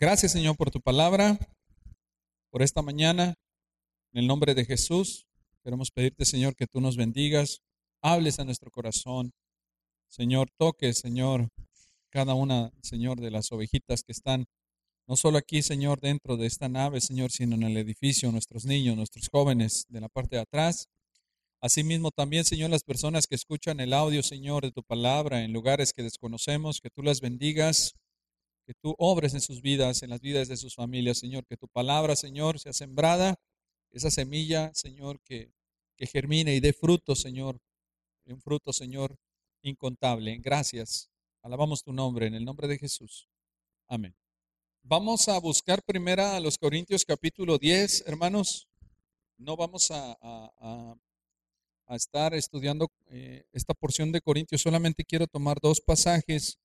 Gracias, Señor, por tu palabra, por esta mañana. En el nombre de Jesús, queremos pedirte, Señor, que tú nos bendigas, hables a nuestro corazón. Señor, toque, Señor, cada una, Señor, de las ovejitas que están no solo aquí, Señor, dentro de esta nave, Señor, sino en el edificio, nuestros niños, nuestros jóvenes de la parte de atrás. Asimismo, también, Señor, las personas que escuchan el audio, Señor, de tu palabra en lugares que desconocemos, que tú las bendigas, que tú obres en sus vidas, en las vidas de sus familias, Señor, que tu palabra, Señor, sea sembrada, esa semilla, Señor, que, que germine y dé fruto, Señor, un fruto, Señor, incontable. Gracias. Alabamos tu nombre, en el nombre de Jesús. Amén. Vamos a buscar primero a los Corintios capítulo 10, hermanos. No vamos a, a, a estar estudiando eh, esta porción de Corintios, solamente quiero tomar dos pasajes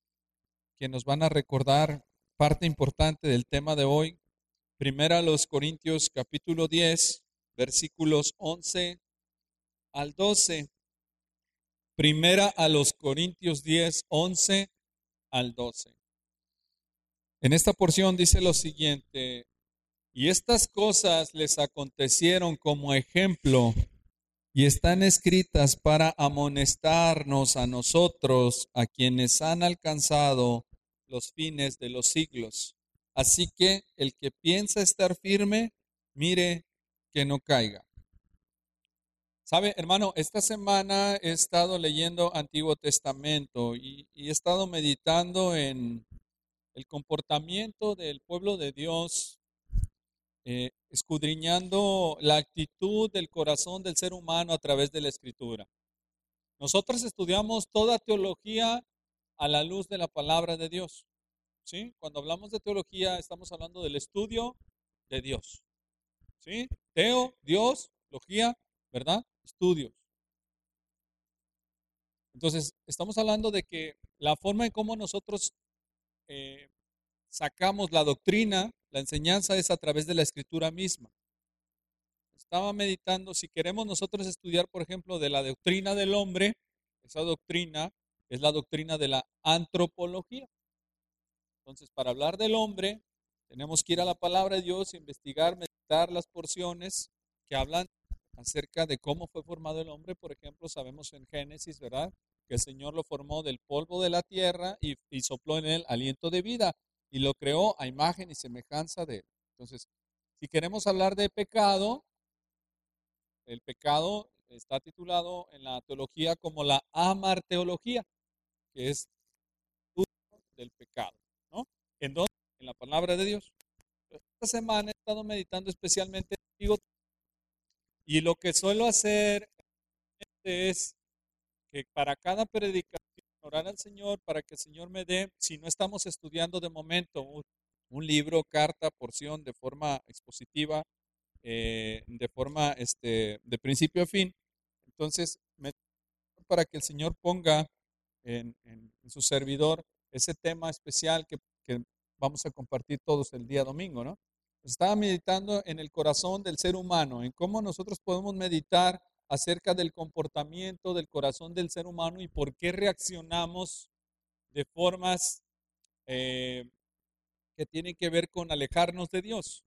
que nos van a recordar parte importante del tema de hoy. Primera los Corintios capítulo 10, versículos 11 al 12. Primera a los Corintios 10, 11 al 12. En esta porción dice lo siguiente, y estas cosas les acontecieron como ejemplo y están escritas para amonestarnos a nosotros, a quienes han alcanzado los fines de los siglos. Así que el que piensa estar firme, mire que no caiga. Sabe, hermano, esta semana he estado leyendo Antiguo Testamento y, he estado meditando en el comportamiento del pueblo de Dios eh, escudriñando la actitud del corazón del ser humano a través de la escritura. Nosotros estudiamos toda teología a la luz de la palabra de Dios. ¿Sí? Cuando hablamos de teología estamos hablando del estudio de Dios. ¿Sí? Teo, Dios, logía, ¿verdad? Estudios. Entonces, estamos hablando de que la forma en cómo nosotros eh, sacamos la doctrina la enseñanza es a través de la escritura misma. Estaba meditando, si queremos nosotros estudiar, por ejemplo, de la doctrina del hombre, esa doctrina es la doctrina de la antropología. Entonces, para hablar del hombre, tenemos que ir a la palabra de Dios, investigar, meditar las porciones que hablan acerca de cómo fue formado el hombre. Por ejemplo, sabemos en Génesis, ¿verdad? Que el Señor lo formó del polvo de la tierra y, y sopló en él aliento de vida y lo creó a imagen y semejanza de él. Entonces, si queremos hablar de pecado, el pecado está titulado en la teología como la amarteología, que es del pecado, ¿no? ¿En dónde? En la palabra de Dios. Esta semana he estado meditando especialmente en y lo que suelo hacer es que para cada predicación orar al Señor para que el Señor me dé, si no estamos estudiando de momento un, libro, carta, porción de forma expositiva, eh, de forma este, de principio a fin, entonces para que el Señor ponga en, su servidor ese tema especial que, que, vamos a compartir todos el día domingo, ¿no? Estaba meditando en el corazón del ser humano, en cómo nosotros podemos meditar acerca del comportamiento del corazón del ser humano y por qué reaccionamos de formas eh, que tienen que ver con alejarnos de Dios.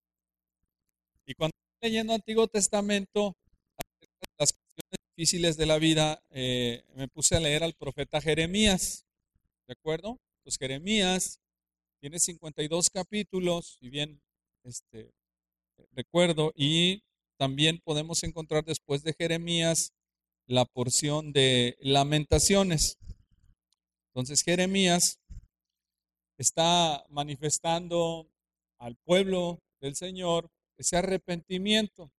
Y cuando estoy leyendo Antiguo Testamento, las cuestiones difíciles de la vida, eh, me puse a leer al profeta Jeremías, ¿de acuerdo? Pues Jeremías tiene 52 capítulos, y bien este, recuerdo, y también podemos encontrar después de Jeremías la porción de lamentaciones. Entonces Jeremías está manifestando al pueblo del Señor ese arrepentimiento.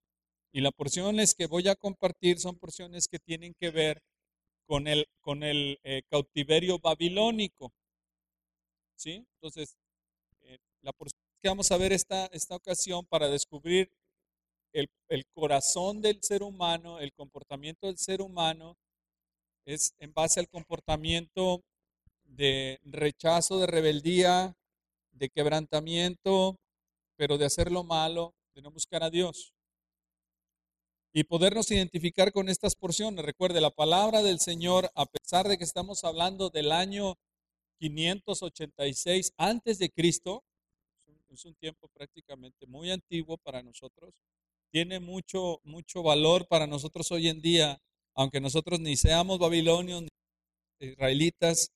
Y las porciones que voy a compartir son porciones que tienen que ver con el, con el eh, cautiverio babilónico. ¿Sí? Entonces, eh, la porción que vamos a ver esta, esta ocasión para descubrir el, corazón del ser humano, el comportamiento del ser humano, es en base al comportamiento de rechazo, de rebeldía, de quebrantamiento, pero de hacer lo malo, de no buscar a Dios. Y podernos identificar con estas porciones. Recuerde, la palabra del Señor, a pesar de que estamos hablando del año 586 antes de Cristo, es un tiempo prácticamente muy antiguo para nosotros. Tiene mucho, mucho valor para nosotros hoy en día, aunque nosotros ni seamos babilonios ni israelitas,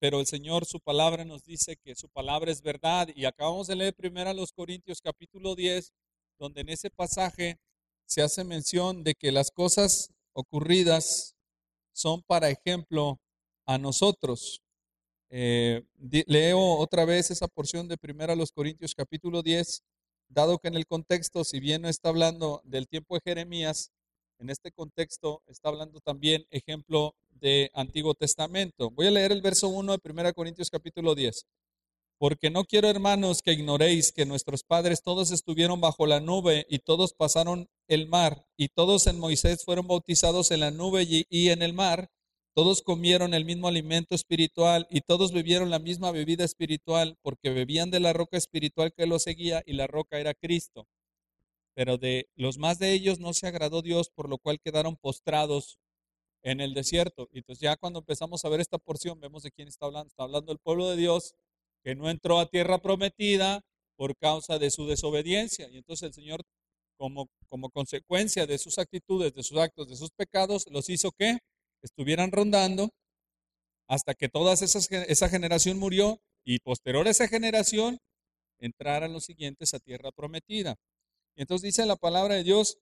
pero el Señor, su palabra nos dice que su palabra es verdad. Y acabamos de leer primero a los Corintios capítulo 10, donde en ese pasaje se hace mención de que las cosas ocurridas son para ejemplo a nosotros. Eh, leo otra vez esa porción de primero a los Corintios capítulo 10, dado que en el contexto, si bien no está hablando del tiempo de Jeremías, en este contexto está hablando también ejemplo de Antiguo Testamento. Voy a leer el verso 1 de 1 Corintios capítulo 10. Porque no quiero, hermanos, que ignoréis que nuestros padres todos estuvieron bajo la nube y todos pasaron el mar, y todos en Moisés fueron bautizados en la nube y, en el mar, todos comieron el mismo alimento espiritual y todos bebieron la misma bebida espiritual, porque bebían de la roca espiritual que los seguía, y la roca era Cristo. Pero de los más de ellos no se agradó Dios, por lo cual quedaron postrados en el desierto. Y entonces ya cuando empezamos a ver esta porción, vemos de quién está hablando. Está hablando del pueblo de Dios que no entró a tierra prometida por causa de su desobediencia. Y entonces el Señor, como, como consecuencia de sus actitudes, de sus actos, de sus pecados, los hizo que estuvieran rondando hasta que toda esa generación murió y posterior a esa generación entraran los siguientes a tierra prometida. Y entonces dice la palabra de Dios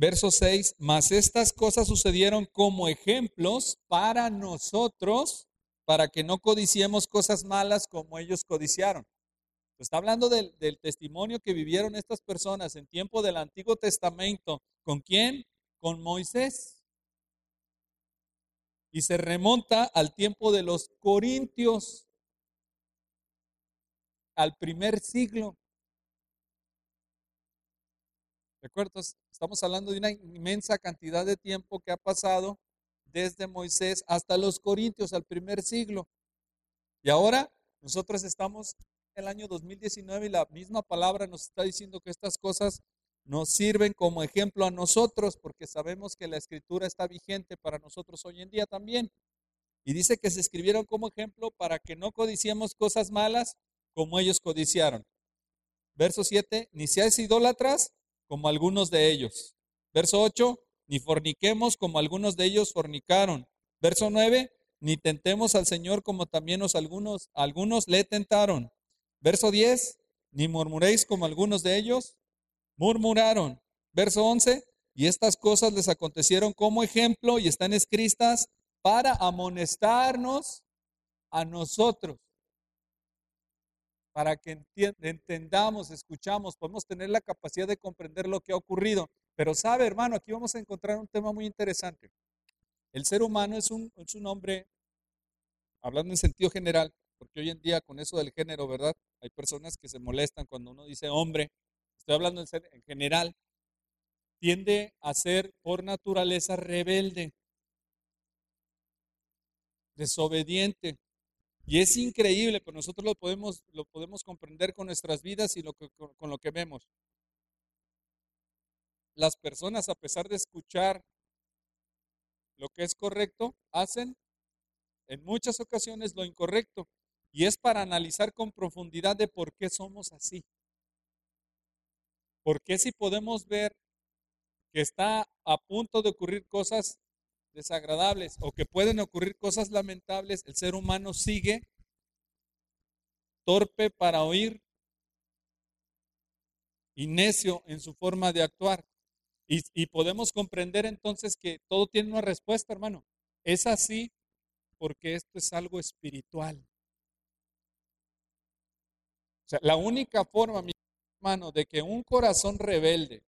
Verso 6, mas estas cosas sucedieron como ejemplos para nosotros, para que no codiciemos cosas malas como ellos codiciaron. Está hablando del, del, testimonio que vivieron estas personas en tiempo del Antiguo Testamento. ¿Con quién? Con Moisés. Y se remonta al tiempo de los Corintios, al primer siglo. ¿Recuerdas? Estamos hablando de una inmensa cantidad de tiempo que ha pasado desde Moisés hasta los Corintios, al primer siglo. Y ahora nosotros estamos en el año 2019 y la misma palabra nos está diciendo que estas cosas nos sirven como ejemplo a nosotros porque sabemos que la escritura está vigente para nosotros hoy en día también. Y dice que se escribieron como ejemplo para que no codiciemos cosas malas como ellos codiciaron. Verso 7, ni seáis idólatras como algunos de ellos. Verso 8, ni forniquemos como algunos de ellos fornicaron. Verso 9, ni tentemos al Señor como también los algunos, algunos le tentaron. Verso 10, ni murmuréis como algunos de ellos murmuraron. Verso 11, y estas cosas les acontecieron como ejemplo y están escritas para amonestarnos a nosotros para que entendamos, escuchamos, podemos tener la capacidad de comprender lo que ha ocurrido. Pero sabe, hermano, aquí vamos a encontrar un tema muy interesante. El ser humano es un, es un hombre, hablando en sentido general, porque hoy en día con eso del género, ¿verdad? Hay personas que se molestan cuando uno dice hombre, estoy hablando en, en general, tiende a ser por naturaleza rebelde, desobediente, y es increíble, pero nosotros lo podemos, lo podemos comprender con nuestras vidas y lo con, con lo que vemos. Las personas, a pesar de escuchar lo que es correcto, hacen en muchas ocasiones lo incorrecto. Y es para analizar con profundidad de por qué somos así. ¿Por qué si podemos ver que está a punto de ocurrir cosas desagradables o que pueden ocurrir cosas lamentables, el ser humano sigue torpe para oír y necio en su forma de actuar. Y, y, podemos comprender entonces que todo tiene una respuesta, hermano. Es así porque esto es algo espiritual. O sea, la única forma, mi hermano, de que un corazón rebelde,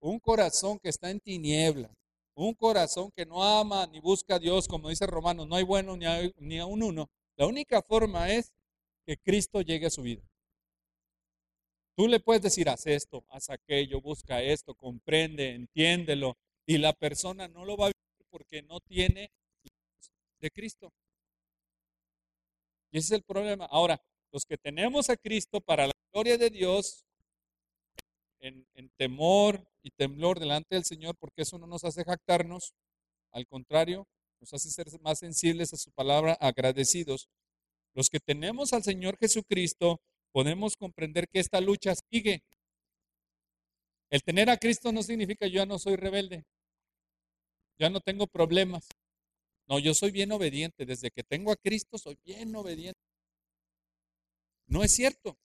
un corazón que está en tinieblas, un corazón que no ama ni busca a Dios, como dice Romanos, no hay bueno ni, ni a un uno. La única forma es que Cristo llegue a su vida. Tú le puedes decir, haz esto, haz aquello, busca esto, comprende, entiéndelo. Y la persona no lo va a vivir porque no tiene de Cristo. Y ese es el problema. Ahora, los que tenemos a Cristo para la gloria de Dios, en, temor y temblor delante del Señor, porque eso no nos hace jactarnos, al contrario, nos hace ser más sensibles a su palabra, agradecidos. Los que tenemos al Señor Jesucristo, podemos comprender que esta lucha sigue. El tener a Cristo no significa yo ya no soy rebelde, ya no tengo problemas. No, yo soy bien obediente. Desde que tengo a Cristo soy bien obediente. No es cierto.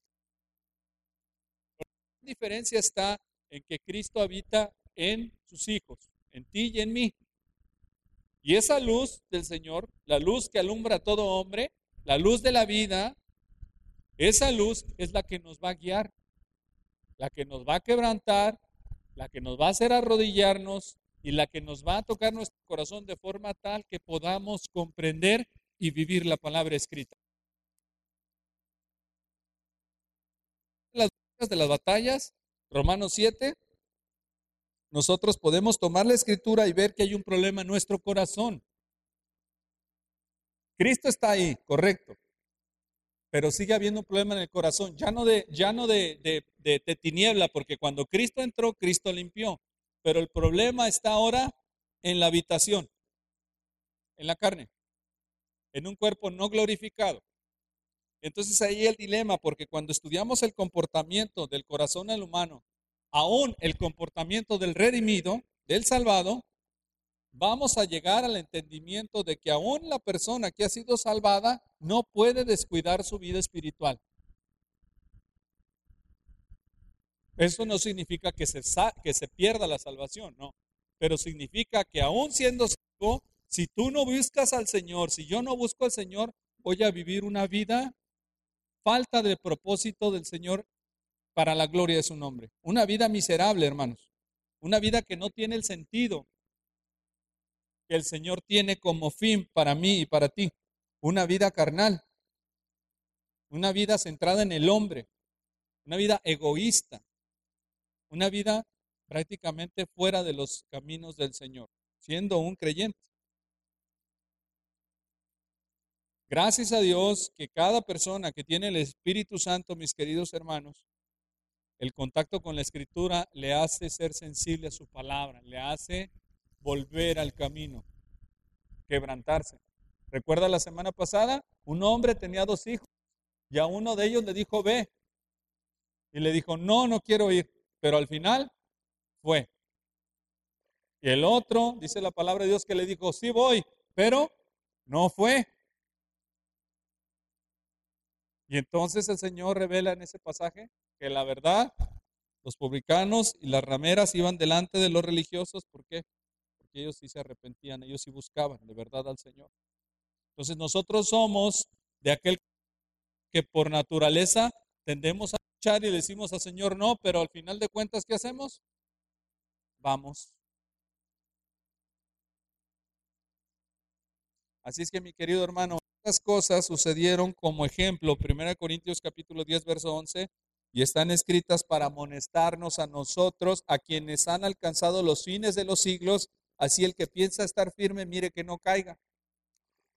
Diferencia está en que Cristo habita en sus hijos, en ti y en mí. Y esa luz del Señor, la luz que alumbra a todo hombre, la luz de la vida, esa luz es la que nos va a guiar, la que nos va a quebrantar, la que nos va a hacer arrodillarnos y la que nos va a tocar nuestro corazón de forma tal que podamos comprender y vivir la palabra escrita. Las de las batallas, Romanos 7, nosotros podemos tomar la escritura y ver que hay un problema en nuestro corazón. Cristo está ahí, correcto. Pero sigue habiendo un problema en el corazón, ya no de, ya no de, de, de tiniebla, porque cuando Cristo entró, Cristo limpió. Pero el problema está ahora en la habitación, en la carne, en un cuerpo no glorificado. Entonces ahí el dilema, porque cuando estudiamos el comportamiento del corazón al humano, aún el comportamiento del redimido, del salvado, vamos a llegar al entendimiento de que aún la persona que ha sido salvada no puede descuidar su vida espiritual. Eso no significa que se, que se pierda la salvación, no. Pero significa que aún siendo salvo, si tú no buscas al Señor, si yo no busco al Señor, voy a vivir una vida falta de propósito del Señor para la gloria de su nombre. Una vida miserable, hermanos. Una vida que no tiene el sentido que el Señor tiene como fin para mí y para ti. Una vida carnal. Una vida centrada en el hombre. Una vida egoísta. Una vida prácticamente fuera de los caminos del Señor, siendo un creyente. Gracias a Dios que cada persona que tiene el Espíritu Santo, mis queridos hermanos, el contacto con la Escritura le hace ser sensible a su palabra, le hace volver al camino, quebrantarse. ¿Recuerda la semana pasada? Un hombre tenía dos hijos y a uno de ellos le dijo, ve. Y le dijo, no, no quiero ir. Pero al final fue. Y el otro, dice la palabra de Dios, que le dijo, sí voy, pero no fue. Y entonces el Señor revela en ese pasaje que la verdad, los publicanos y las rameras iban delante de los religiosos. ¿Por qué? Porque ellos sí se arrepentían, ellos sí buscaban de verdad al Señor. Entonces nosotros somos de aquel que por naturaleza tendemos a luchar y decimos al Señor no, pero al final de cuentas, ¿qué hacemos? Vamos. Así es que mi querido hermano, estas cosas sucedieron como ejemplo, 1 Corintios capítulo 10, verso 11, y están escritas para amonestarnos a nosotros, a quienes han alcanzado los fines de los siglos, así el que piensa estar firme, mire que no caiga.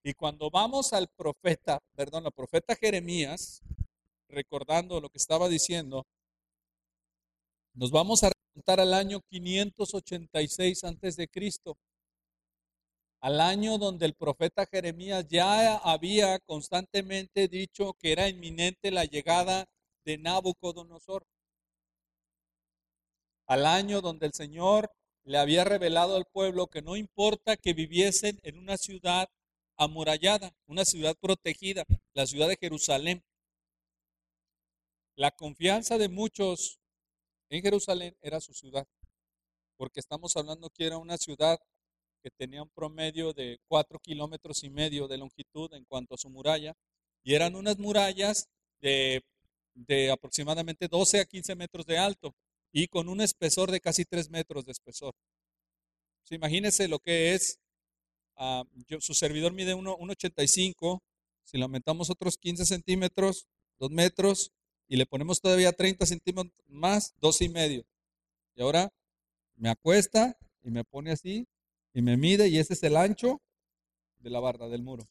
Y cuando vamos al profeta, perdón, al profeta Jeremías, recordando lo que estaba diciendo, nos vamos a remontar al año 586 antes de Cristo al año donde el profeta Jeremías ya había constantemente dicho que era inminente la llegada de Nabucodonosor. Al año donde el Señor le había revelado al pueblo que no importa que viviesen en una ciudad amurallada, una ciudad protegida, la ciudad de Jerusalén. La confianza de muchos en Jerusalén era su ciudad, porque estamos hablando que era una ciudad que tenía un promedio de cuatro kilómetros y medio de longitud en cuanto a su muralla, y eran unas murallas de, aproximadamente 12 a 15 metros de alto y con un espesor de casi 3 metros de espesor. imagínense lo que es, ah, su servidor mide 1,85, si le aumentamos otros 15 centímetros, 2 metros, y le ponemos todavía 30 centímetros más, dos y medio. Y ahora me acuesta y me pone así y me mide y ese es el ancho de la barda del muro.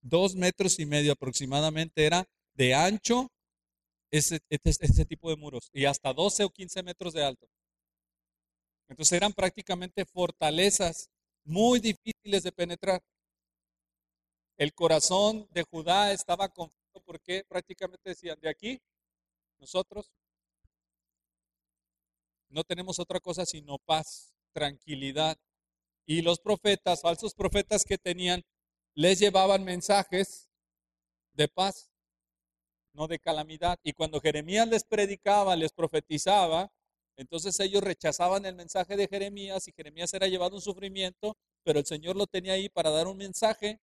Dos metros y medio aproximadamente era de ancho ese, ese, tipo de muros y hasta 12 o 15 metros de alto. Entonces eran prácticamente fortalezas muy difíciles de penetrar. El corazón de Judá estaba confiado esto porque prácticamente decían, de aquí, nosotros no tenemos otra cosa sino paz, tranquilidad. Y los profetas, falsos profetas que tenían, les llevaban mensajes de paz, no de calamidad. Y cuando Jeremías les predicaba, les profetizaba, entonces ellos rechazaban el mensaje de Jeremías y Jeremías era llevado un sufrimiento, pero el Señor lo tenía ahí para dar un mensaje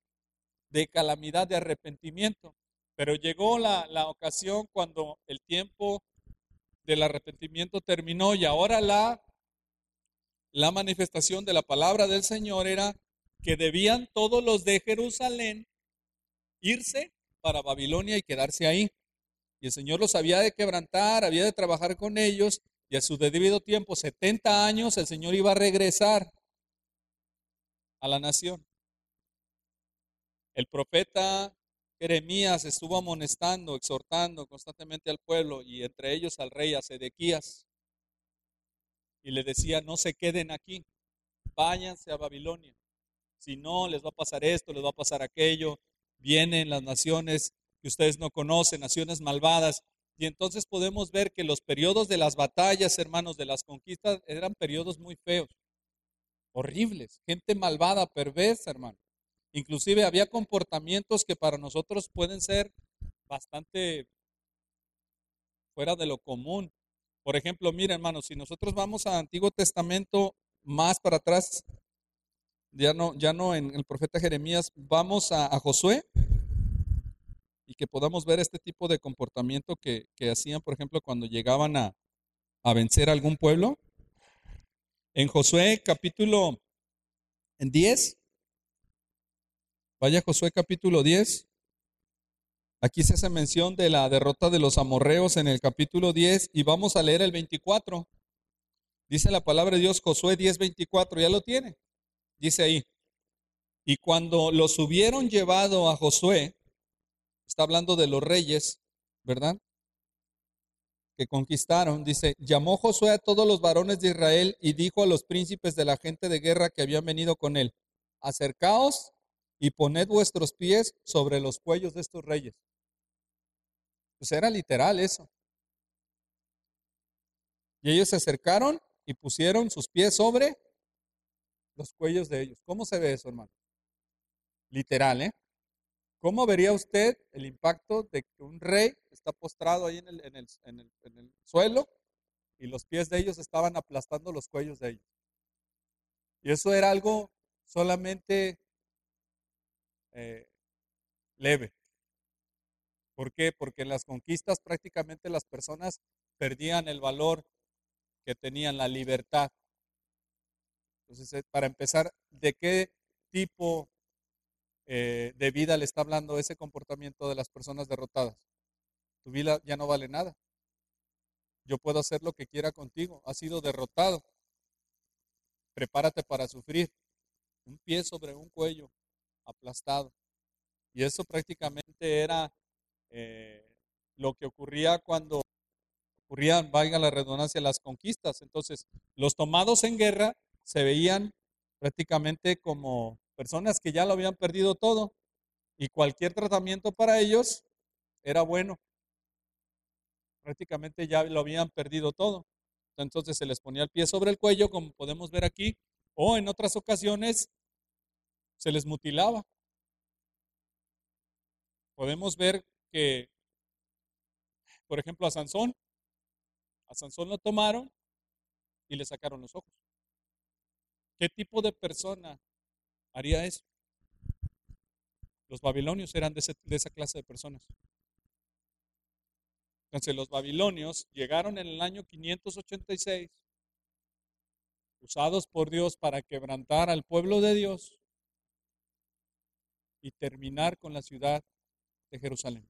de calamidad, de arrepentimiento. Pero llegó la, la ocasión cuando el tiempo del arrepentimiento terminó y ahora la, la manifestación de la palabra del Señor era que debían todos los de Jerusalén irse para Babilonia y quedarse ahí. Y el Señor los había de quebrantar, había de trabajar con ellos y a su debido tiempo, 70 años, el Señor iba a regresar a la nación. El profeta Jeremías estuvo amonestando, exhortando constantemente al pueblo y entre ellos al rey, a Sedequías. Y le decía, no se queden aquí, váyanse a Babilonia. Si no, les va a pasar esto, les va a pasar aquello. Vienen las naciones que ustedes no conocen, naciones malvadas. Y entonces podemos ver que los periodos de las batallas, hermanos, de las conquistas, eran periodos muy feos, horribles, gente malvada, perversa, hermano. Inclusive había comportamientos que para nosotros pueden ser bastante fuera de lo común. Por ejemplo, mira hermanos, si nosotros vamos al Antiguo Testamento más para atrás, ya no, ya no en el profeta Jeremías, vamos a, Josué y que podamos ver este tipo de comportamiento que, hacían, por ejemplo, cuando llegaban a, a vencer a algún pueblo. En Josué capítulo 10, Vaya Josué capítulo 10. Aquí se hace mención de la derrota de los amorreos en el capítulo 10 y vamos a leer el 24. Dice la palabra de Dios Josué 10, 24. ¿Ya lo tiene? Dice ahí. Y cuando los hubieron llevado a Josué, está hablando de los reyes, ¿verdad? Que conquistaron, dice, llamó Josué a todos los varones de Israel y dijo a los príncipes de la gente de guerra que habían venido con él, acercaos y poned vuestros pies sobre los cuellos de estos reyes. Pues era literal eso. Y ellos se acercaron y pusieron sus pies sobre los cuellos de ellos. ¿Cómo se ve eso, hermano? Literal, ¿eh? ¿Cómo vería usted el impacto de que un rey está postrado ahí en el, en el, en el, en el suelo y los pies de ellos estaban aplastando los cuellos de ellos? Y eso era algo solamente eh, leve. ¿Por qué? Porque en las conquistas prácticamente las personas perdían el valor que tenían, la libertad. Entonces, eh, para empezar, ¿de qué tipo eh, de vida le está hablando ese comportamiento de las personas derrotadas? Tu vida ya no vale nada. Yo puedo hacer lo que quiera contigo. Has sido derrotado. Prepárate para sufrir. Un pie sobre un cuello, aplastado. Y eso prácticamente era eh, lo que ocurría cuando ocurrían, valga la redundancia, las conquistas. Entonces, los tomados en guerra se veían prácticamente como personas que ya lo habían perdido todo y cualquier tratamiento para ellos era bueno. Prácticamente ya lo habían perdido todo. Entonces se les ponía el pie sobre el cuello, como podemos ver aquí, o en otras ocasiones se les mutilaba. Podemos ver que, por ejemplo, a Sansón, a Sansón lo tomaron y le sacaron los ojos. ¿Qué tipo de persona haría eso? Los babilonios eran de, de esa clase de personas. Entonces los babilonios llegaron en el año 586, usados por Dios para quebrantar al pueblo de Dios y terminar con la ciudad de Jerusalén.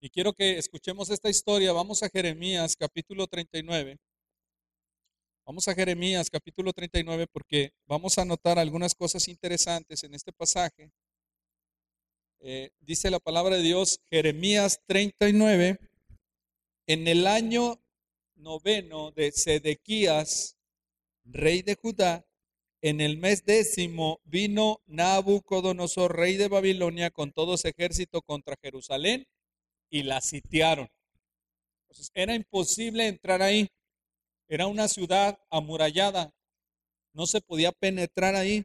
Y quiero que escuchemos esta historia. Vamos a Jeremías capítulo 39. Vamos a Jeremías capítulo 39 porque vamos a notar algunas cosas interesantes en este pasaje. Eh, dice la palabra de Dios, Jeremías 39, en el año noveno de Sedequías, rey de Judá, en el mes décimo vino Nabucodonosor, rey de Babilonia, con todo su ejército contra Jerusalén y la sitiaron. Entonces, era imposible entrar ahí. Era una ciudad amurallada. No se podía penetrar ahí.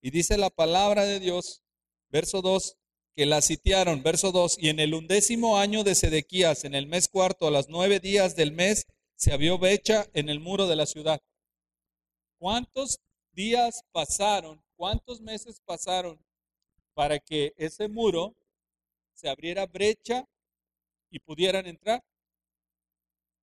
Y dice la palabra de Dios, verso 2, que la sitiaron, verso 2, y en el undécimo año de Sedequías, en el mes cuarto, a las nueve días del mes, se abrió brecha en el muro de la ciudad. ¿Cuántos días pasaron, cuántos meses pasaron para que ese muro se abriera brecha y pudieran entrar?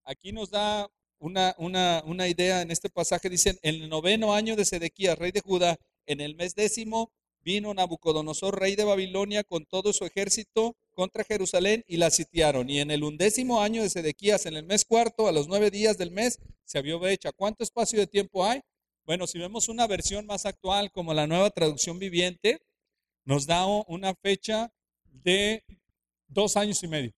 Aquí nos da una, una, una idea en este pasaje, dicen, en el noveno año de Sedequías, rey de Judá, en el mes décimo, vino Nabucodonosor, rey de Babilonia, con todo su ejército contra Jerusalén y la sitiaron. Y en el undécimo año de Sedequías, en el mes cuarto, a los nueve días del mes, se abrió brecha. ¿Cuánto espacio de tiempo hay? Bueno, si vemos una versión más actual como la nueva traducción viviente, nos da una fecha de dos años y medio.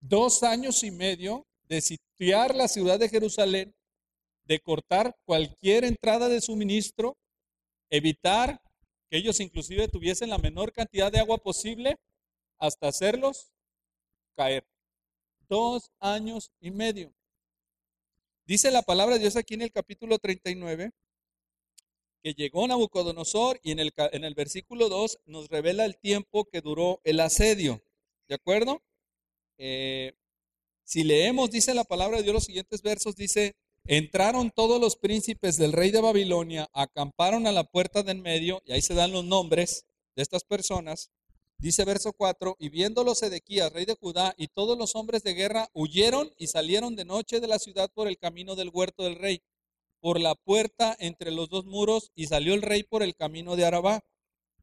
Dos años y medio de sitiar la ciudad de Jerusalén, de cortar cualquier entrada de suministro, evitar que ellos inclusive tuviesen la menor cantidad de agua posible hasta hacerlos caer. Dos años y medio. Dice la palabra de Dios aquí en el capítulo 39 que llegó Nabucodonosor y en el, en el versículo 2 nos revela el tiempo que duró el asedio. ¿De acuerdo? Eh, si leemos, dice la palabra de Dios los siguientes versos, dice, entraron todos los príncipes del rey de Babilonia, acamparon a la puerta del medio, y ahí se dan los nombres de estas personas, Dice verso 4, y viéndolo Sedequías, rey de Judá, y todos los hombres de guerra huyeron y salieron de noche de la ciudad por el camino del huerto del rey, por la puerta entre los dos muros, y salió el rey por el camino de Arabá.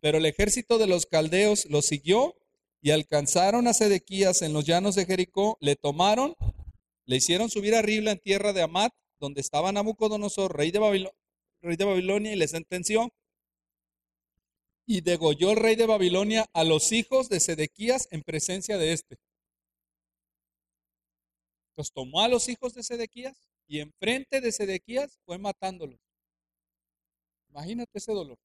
Pero el ejército de los caldeos lo siguió y alcanzaron a Sedequías en los llanos de Jericó, le tomaron, le hicieron subir arriba en tierra de Amat, donde estaba Nabucodonosor, rey de, rey de Babilonia, y le sentenció y degolló el rey de Babilonia a los hijos de Sedequías en presencia de éste. Los tomó a los hijos de Sedequías y enfrente de Sedequías fue matándolos. Imagínate ese dolor.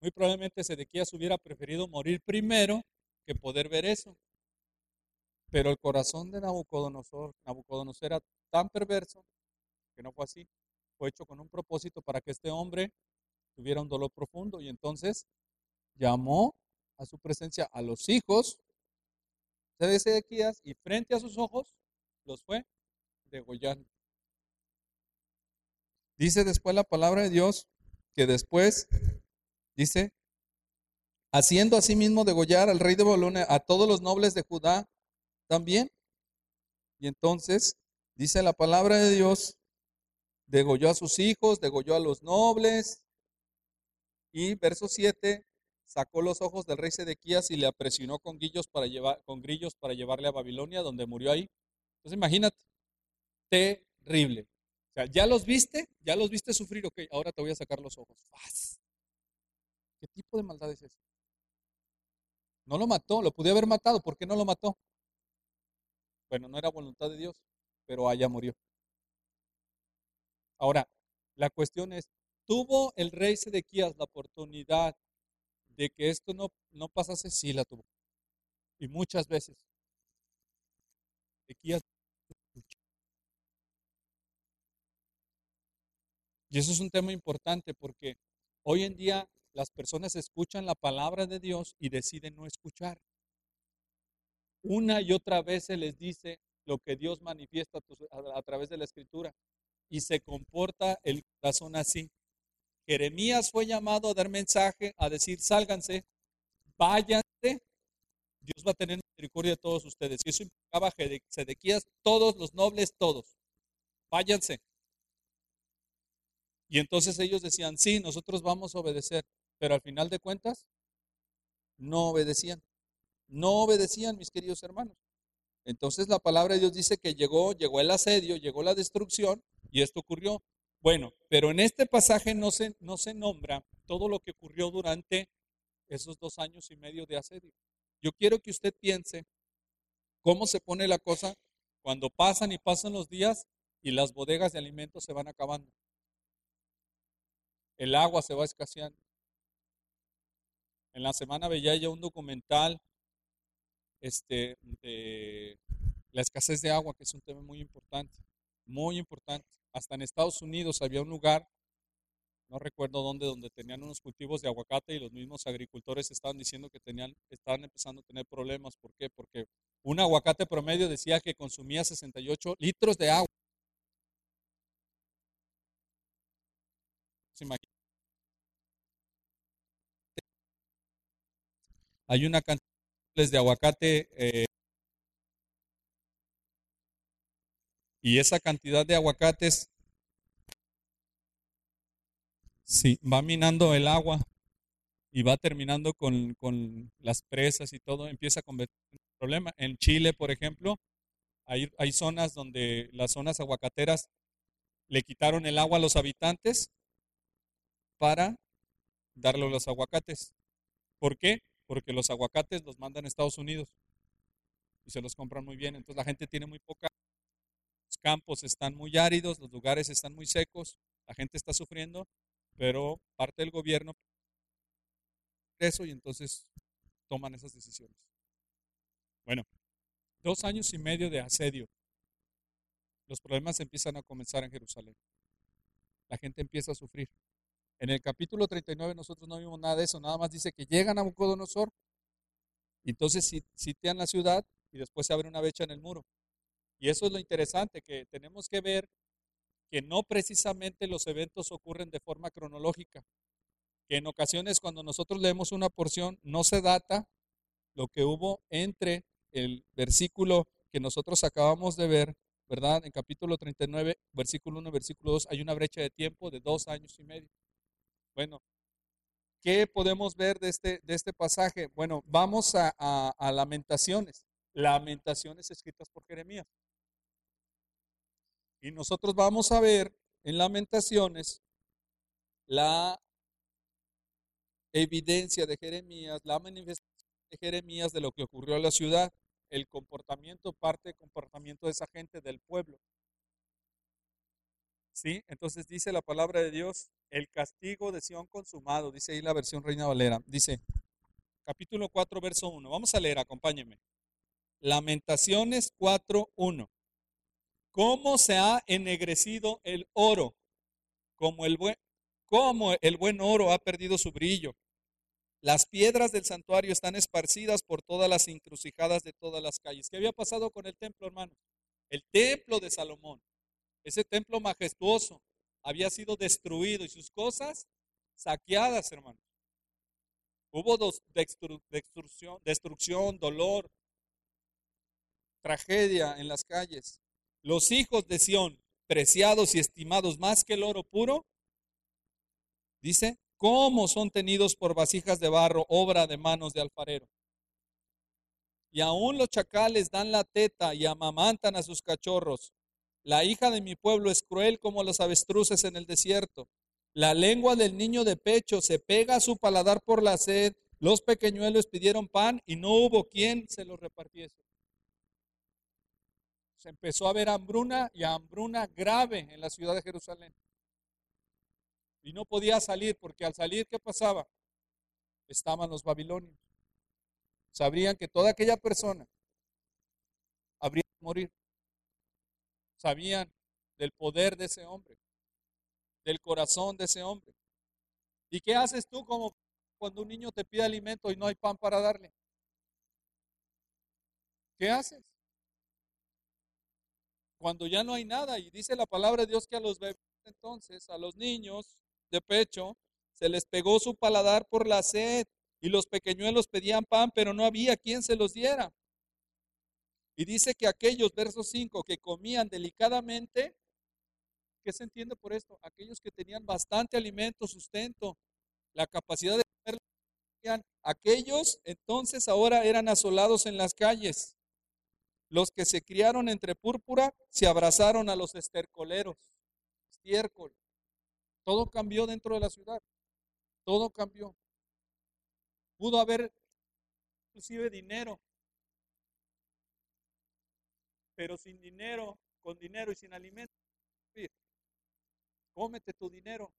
Muy probablemente Sedequías hubiera preferido morir primero que poder ver eso. Pero el corazón de Nabucodonosor, Nabucodonosor era tan perverso que no fue así. Fue hecho con un propósito para que este hombre tuviera un dolor profundo y entonces llamó a su presencia a los hijos de Sedequías y frente a sus ojos los fue degollando. Dice después la palabra de Dios que después, dice, haciendo asimismo degollar al rey de Bolonia, a todos los nobles de Judá también. Y entonces, dice la palabra de Dios, degolló a sus hijos, degolló a los nobles, y verso 7, sacó los ojos del rey Sedequías y le apresionó con, grillos para llevarle a Babilonia, donde murió ahí. Entonces imagínate, terrible. O sea, ya los viste, ya los viste sufrir, ok, ahora te voy a sacar los ojos. ¿Qué tipo de maldad es esa? No lo mató, lo pude haber matado, ¿por qué no lo mató? Bueno, no era voluntad de Dios, pero allá murió. Ahora, la cuestión es, ¿Tuvo el rey Sedequías la oportunidad de que esto no, no pasase? Sí, la tuvo. Y muchas veces. Sedequías Y eso es un tema importante porque hoy en día las personas escuchan la palabra de Dios y deciden no escuchar. Una y otra vez se les dice lo que Dios manifiesta a, través de la escritura y se comporta el corazón así. Jeremías fue llamado a dar mensaje, a decir, sálganse, váyanse, Dios va a tener misericordia de todos ustedes. Y eso implicaba Sedequías, todos los nobles, todos, váyanse. Y entonces ellos decían, sí, nosotros vamos a obedecer, pero al final de cuentas, no obedecían. No obedecían, mis queridos hermanos. Entonces la palabra de Dios dice que llegó, llegó el asedio, llegó la destrucción, y esto ocurrió. Bueno, pero en este pasaje no se, no se nombra todo lo que ocurrió durante esos dos años y medio de asedio. Yo quiero que usted piense cómo se pone la cosa cuando pasan y pasan los días y las bodegas de alimentos se van acabando. El agua se va escaseando. En la semana veía yo un documental este, de la escasez de agua, que es un tema muy importante, muy importante. Hasta en Estados Unidos había un lugar, no recuerdo dónde, donde tenían unos cultivos de aguacate y los mismos agricultores estaban diciendo que tenían, estaban empezando a tener problemas. ¿Por qué? Porque un aguacate promedio decía que consumía 68 litros de agua. Hay una cantidad de aguacate eh, y esa cantidad de aguacates sí, va minando el agua y va terminando con, con las presas y todo, empieza a convertir en un problema. En Chile, por ejemplo, hay, hay zonas donde las zonas aguacateras le quitaron el agua a los habitantes para darle los aguacates. ¿Por qué? Porque los aguacates los mandan a Estados Unidos y se los compran muy bien. Entonces la gente tiene muy poca. Campos están muy áridos, los lugares están muy secos, la gente está sufriendo, pero parte del gobierno eso y entonces toman esas decisiones. Bueno, dos años y medio de asedio. Los problemas empiezan a comenzar en Jerusalén. La gente empieza a sufrir. En el capítulo 39 nosotros no vimos nada de eso, nada más dice que llegan a Bucodonosor entonces sitian la ciudad y después se abre una brecha en el muro. Y eso es lo interesante, que tenemos que ver que no precisamente los eventos ocurren de forma cronológica, que en ocasiones cuando nosotros leemos una porción no se data lo que hubo entre el versículo que nosotros acabamos de ver, ¿verdad? En capítulo 39, versículo 1, versículo 2, hay una brecha de tiempo de dos años y medio. Bueno, ¿qué podemos ver de este, de este pasaje? Bueno, vamos a, a Lamentaciones. Lamentaciones escritas por Jeremías. Y nosotros vamos a ver en Lamentaciones la evidencia de Jeremías, la manifestación de Jeremías de lo que ocurrió en la ciudad, el comportamiento, parte del comportamiento de esa gente del pueblo. ¿Sí? Entonces dice la palabra de Dios, el castigo de Sión consumado, dice ahí la versión Reina Valera. Dice, capítulo 4, verso 1. Vamos a leer, acompáñenme. Lamentaciones 4, 1. ¿Cómo se ha ennegrecido el oro? Como el buen, como el buen oro ha perdido su brillo. Las piedras del santuario están esparcidas por todas las encrucijadas de todas las calles. ¿Qué había pasado con el templo, hermano? El templo de Salomón ese templo majestuoso había sido destruido y sus cosas saqueadas, hermanos. Hubo destrucción, destrucción, dolor, tragedia en las calles. Los hijos de Sión, preciados y estimados más que el oro puro, dice, ¿cómo son tenidos por vasijas de barro, obra de manos de alfarero? Y aún los chacales dan la teta y amamantan a sus cachorros. La hija de mi pueblo es cruel como las avestruces en el desierto. La lengua del niño de pecho se pega a su paladar por la sed. Los pequeñuelos pidieron pan y no hubo quien se lo repartiese. Se empezó a ver hambruna y hambruna grave en la ciudad de Jerusalén. Y no podía salir porque al salir, ¿qué pasaba? Estaban los babilonios. Sabrían que toda aquella persona habría de morir sabían del poder de ese hombre, del corazón de ese hombre. ¿Y qué haces tú como cuando un niño te pide alimento y no hay pan para darle? ¿Qué haces? Cuando ya no hay nada y dice la palabra de Dios que a los bebés entonces, a los niños de pecho, se les pegó su paladar por la sed y los pequeñuelos pedían pan, pero no había quien se los diera. Y dice que aquellos, versos 5, que comían delicadamente, ¿qué se entiende por esto? Aquellos que tenían bastante alimento, sustento, la capacidad de comer, aquellos entonces ahora eran asolados en las calles. Los que se criaron entre púrpura se abrazaron a los estercoleros, estiércol. Todo cambió dentro de la ciudad. Todo cambió. Pudo haber inclusive dinero, pero sin dinero, con dinero y sin alimento. Cómete tu dinero.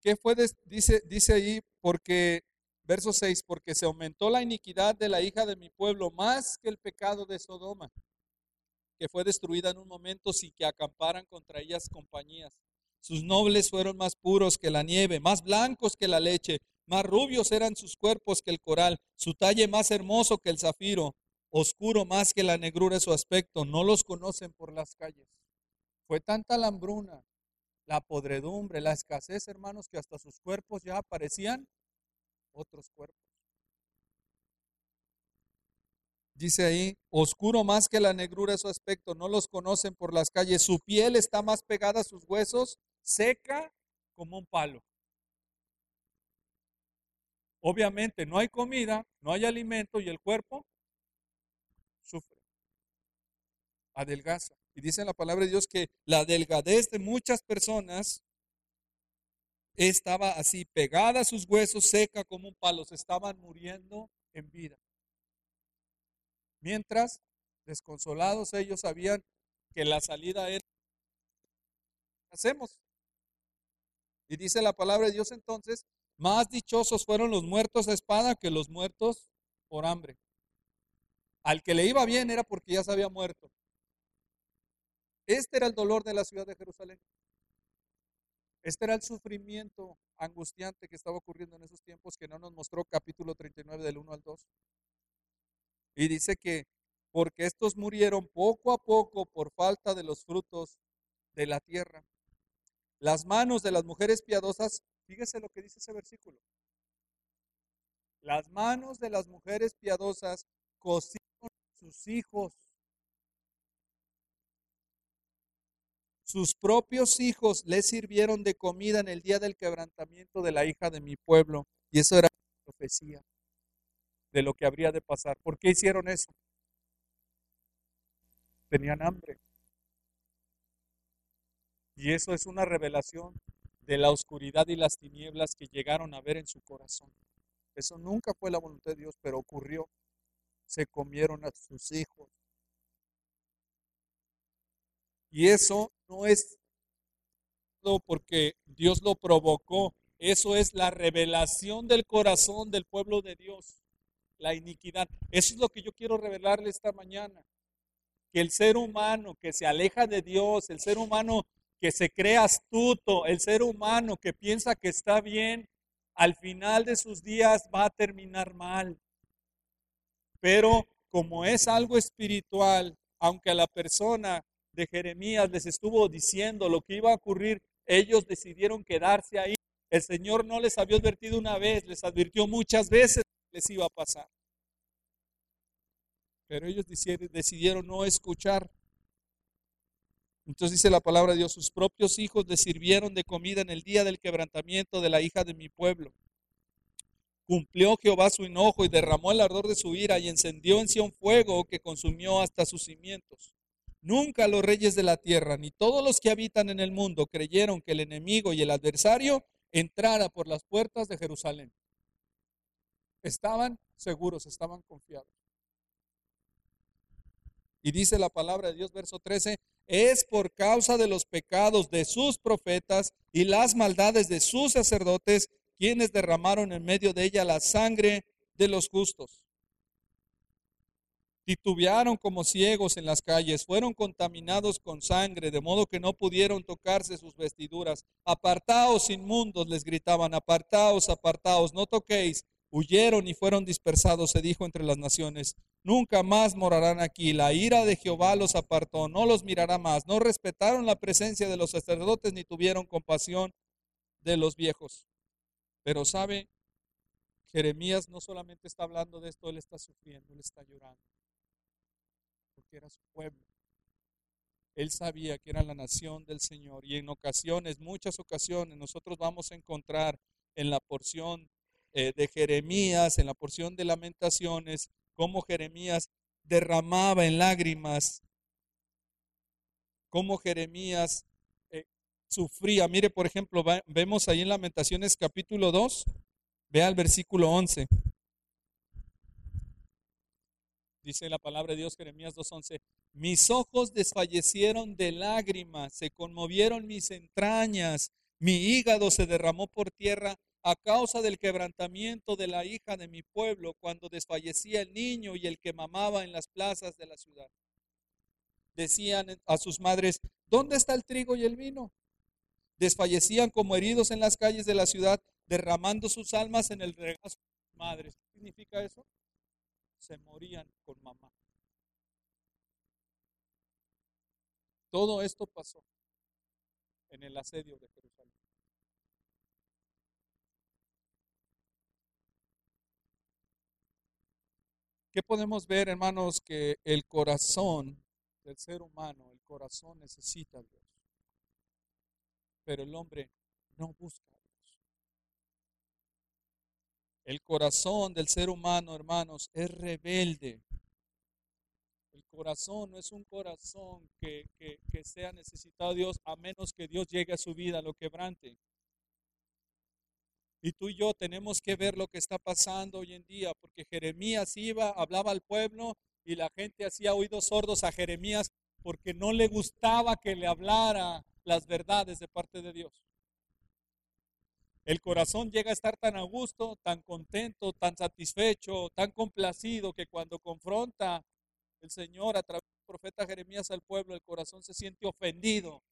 ¿Qué fue? dice, dice ahí, porque, verso 6, porque se aumentó la iniquidad de la hija de mi pueblo más que el pecado de Sodoma, que fue destruida en un momento sin que acamparan contra ellas compañías. Sus nobles fueron más puros que la nieve, más blancos que la leche, más rubios eran sus cuerpos que el coral, su talle más hermoso que el zafiro, oscuro más que la negrura de su aspecto, no los conocen por las calles. Fue tanta la hambruna, la podredumbre, la escasez, hermanos, que hasta sus cuerpos ya aparecían otros cuerpos. Dice ahí, oscuro más que la negrura su aspecto, no los conocen por las calles, su piel está más pegada a sus huesos, seca como un palo. Obviamente no hay comida, no hay alimento y el cuerpo sufre, adelgaza. Y dice la palabra de Dios que la delgadez de muchas personas estaba así pegada a sus huesos, seca como un palo, se estaban muriendo en vida. Mientras, desconsolados, ellos sabían que la salida era hacemos. Y dice la palabra de Dios entonces, más dichosos fueron los muertos a espada que los muertos por hambre. Al que le iba bien era porque ya se había muerto. Este era el dolor de la ciudad de Jerusalén. Este era el sufrimiento angustiante que estaba ocurriendo en esos tiempos que no nos mostró capítulo 39 del 1 al 2. Y dice que porque estos murieron poco a poco por falta de los frutos de la tierra. Las manos de las mujeres piadosas, fíjese lo que dice ese versículo. Las manos de las mujeres piadosas cosieron sus hijos. Sus propios hijos les sirvieron de comida en el día del quebrantamiento de la hija de mi pueblo. Y eso era profecía de lo que habría de pasar. ¿Por qué hicieron eso? Tenían hambre. Y eso es una revelación de la oscuridad y las tinieblas que llegaron a ver en su corazón. Eso nunca fue la voluntad de Dios, pero ocurrió. Se comieron a sus hijos. Y eso no es porque Dios lo provocó. Eso es la revelación del corazón del pueblo de Dios. La iniquidad. Eso es lo que yo quiero revelarle esta mañana. Que el ser humano que se aleja de Dios, el ser humano que se cree astuto, el ser humano que piensa que está bien, al final de sus días va a terminar mal. Pero como es algo espiritual, aunque a la persona Jeremías les estuvo diciendo lo que iba a ocurrir, ellos decidieron quedarse ahí. El Señor no les había advertido una vez, les advirtió muchas veces que les iba a pasar. Pero ellos decidieron no escuchar. Entonces dice la palabra de Dios, sus propios hijos le sirvieron de comida en el día del quebrantamiento de la hija de mi pueblo. Cumplió Jehová su enojo y derramó el ardor de su ira y encendió en sí un fuego que consumió hasta sus cimientos. Nunca los reyes de la tierra, ni todos los que habitan en el mundo, creyeron que el enemigo y el adversario entrara por las puertas de Jerusalén. Estaban seguros, estaban confiados. Y dice la palabra de Dios, verso 13, es por causa de los pecados de sus profetas y las maldades de sus sacerdotes quienes derramaron en medio de ella la sangre de los justos. Titubearon como ciegos en las calles, fueron contaminados con sangre, de modo que no pudieron tocarse sus vestiduras. Apartaos, inmundos, les gritaban, apartaos, apartaos, no toquéis. Huyeron y fueron dispersados, se dijo entre las naciones nunca más morarán aquí. La ira de Jehová los apartó, no los mirará más. No respetaron la presencia de los sacerdotes ni tuvieron compasión de los viejos. Pero sabe, Jeremías no solamente está hablando de esto, él está sufriendo, él está llorando. Porque era su pueblo. Él sabía que era la nación del Señor y en ocasiones, muchas ocasiones, nosotros vamos a encontrar en la porción eh, de Jeremías, en la porción de lamentaciones, cómo Jeremías derramaba en lágrimas, cómo Jeremías eh, sufría. Mire, por ejemplo, vemos ahí en Lamentaciones capítulo 2, vea el versículo 11. Dice la palabra de Dios, Jeremías 2.11, mis ojos desfallecieron de lágrimas, se conmovieron mis entrañas, mi hígado se derramó por tierra a causa del quebrantamiento de la hija de mi pueblo cuando desfallecía el niño y el que mamaba en las plazas de la ciudad. Decían a sus madres, ¿dónde está el trigo y el vino? Desfallecían como heridos en las calles de la ciudad, derramando sus almas en el regazo de sus madres. ¿Qué significa eso? Se morían con mamá. Todo esto pasó en el asedio de Jerusalén. ¿Qué podemos ver, hermanos? Que el corazón del ser humano, el corazón necesita a Dios. Pero el hombre no busca. El corazón del ser humano, hermanos, es rebelde. El corazón no es un corazón que, que sea necesitado Dios a menos que Dios llegue a su vida, lo quebrante. Y tú y yo tenemos que ver lo que está pasando hoy en día, porque Jeremías iba, hablaba al pueblo y la gente hacía oídos sordos a Jeremías porque no le gustaba que le hablara las verdades de parte de Dios. El corazón llega a estar tan a gusto, tan contento, tan satisfecho, tan complacido que cuando confronta el Señor a través del profeta Jeremías al pueblo, el corazón se siente ofendido.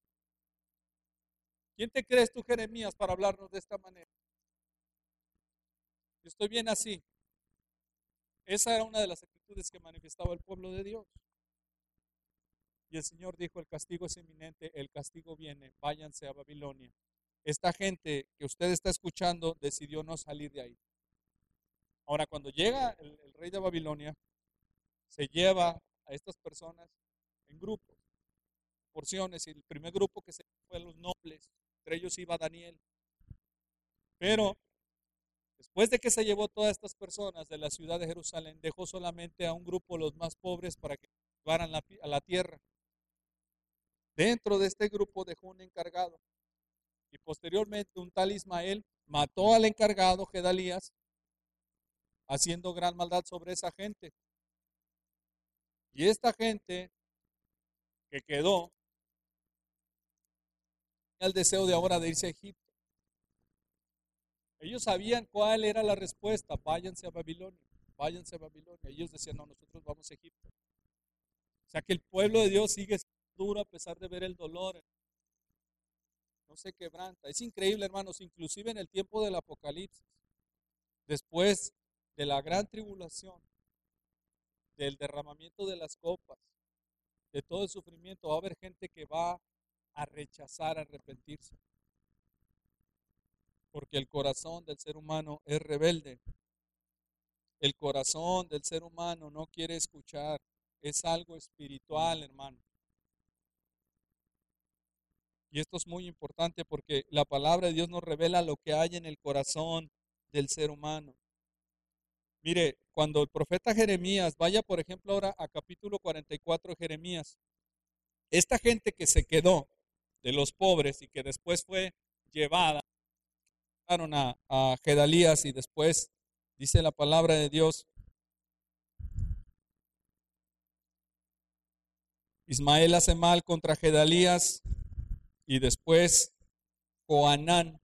¿Quién te crees tú, Jeremías, para hablarnos de esta manera? Yo estoy bien así. Esa era una de las actitudes que manifestaba el pueblo de Dios. Y el Señor dijo, el castigo es inminente, el castigo viene, váyanse a Babilonia. Esta gente que usted está escuchando decidió no salir de ahí. Ahora, cuando llega el, rey de Babilonia, se lleva a estas personas en grupos, porciones, y el primer grupo que se fue a los nobles, entre ellos iba Daniel. Pero Después de que se llevó todas estas personas de la ciudad de Jerusalén, dejó solamente a un grupo, los más pobres, para que llevaran a la tierra. Dentro de este grupo dejó un encargado. Y posteriormente un tal Ismael mató al encargado, Gedalías, haciendo gran maldad sobre esa gente. Y esta gente que quedó, el deseo de ahora de irse a Egipto. Ellos sabían cuál era la respuesta, váyanse a Babilonia, váyanse a Babilonia. Ellos decían, no, nosotros vamos a Egipto. O sea que el pueblo de Dios sigue duro a pesar de ver el dolor. No se quebranta. Es increíble, hermanos, inclusive en el tiempo del Apocalipsis, después de la gran tribulación, del derramamiento de las copas, de todo el sufrimiento, va a haber gente que va a rechazar, a arrepentirse porque el corazón del ser humano es rebelde. El corazón del ser humano no quiere escuchar. Es algo espiritual, hermano. Y esto es muy importante porque la palabra de Dios nos revela lo que hay en el corazón del ser humano. Mire, cuando el profeta Jeremías, vaya por ejemplo ahora a capítulo 44 de Jeremías, esta gente que se quedó de los pobres y que después fue llevada a, a Gedalías y después dice la palabra de Dios. Ismael hace mal contra Gedalías y después Joanán